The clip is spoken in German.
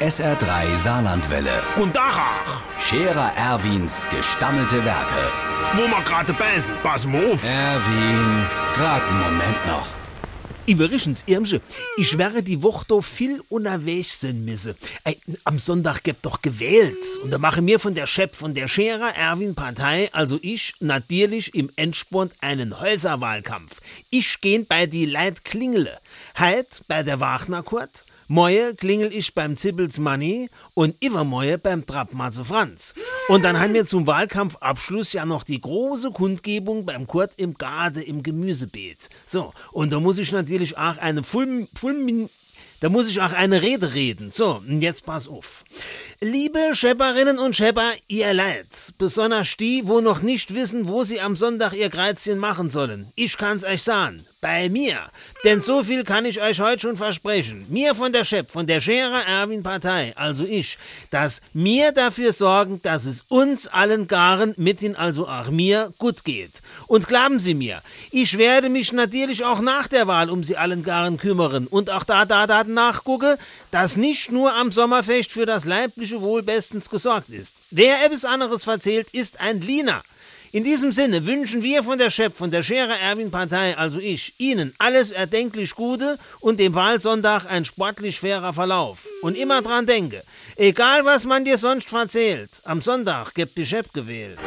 SR3 Saarlandwelle. Und Dachach, Scherer Erwins gestammelte Werke. wo wir gerade beißen, pass mal auf. Erwin, grad einen Moment noch. Übrigens, Irmsche, ich wäre die Woche doch viel unterwegs sein müsse. Ey, am Sonntag gibt doch gewählt. Und da mache mir von der Chef von der Scherer Erwin Partei, also ich, natürlich im Endspurt einen Häuserwahlkampf. Ich gehen bei die Leit klingele. Heit bei der Wagner Kurt. Moje klingel ich beim Zippels Money und Ivermoje beim Trappmatze Franz. Und dann haben wir zum Wahlkampfabschluss ja noch die große Kundgebung beim Kurt im Garde im Gemüsebeet. So, und da muss ich natürlich auch eine Fulm, Fulmin, da muss ich auch eine Rede reden. So, und jetzt pass auf. Liebe Schepperinnen und Schepper, ihr Leid, besonders die, wo noch nicht wissen, wo sie am Sonntag ihr Kreuzchen machen sollen. Ich kann's euch sagen, bei mir. Denn so viel kann ich euch heute schon versprechen. Mir von der Schepp, von der Scherer Erwin Partei, also ich, dass mir dafür sorgen, dass es uns allen Garen, mithin also auch mir, gut geht. Und glauben Sie mir, ich werde mich natürlich auch nach der Wahl um Sie allen Garen kümmern und auch da, da, da nachgucke, dass nicht nur am Sommerfest für das leibliche Wohl bestens gesorgt ist. Wer etwas anderes verzählt, ist ein Liener. In diesem Sinne wünschen wir von der Chef, von der Scherer Erwin Partei, also ich, Ihnen alles erdenklich Gute und dem Wahlsonntag ein sportlich fairer Verlauf. Und immer dran denke, egal was man dir sonst verzählt, am Sonntag gibt die Chef gewählt.